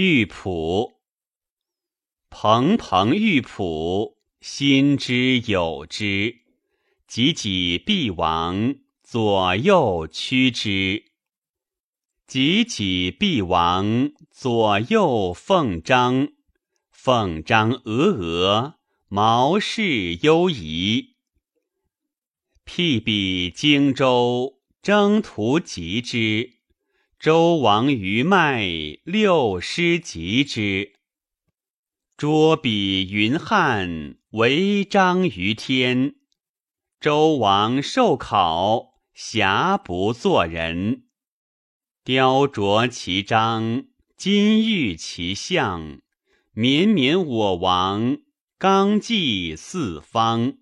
玉璞，蓬蓬玉璞，心之有之。汲汲必亡，左右趋之。汲汲必亡，左右奉张。奉张峨峨，毛氏忧夷。辟彼荆州，征途疾之。周王余迈，六师及之。捉彼云汉，为章于天。周王受考，瑕不作人。雕琢其章，金玉其象。绵绵我王，纲纪四方。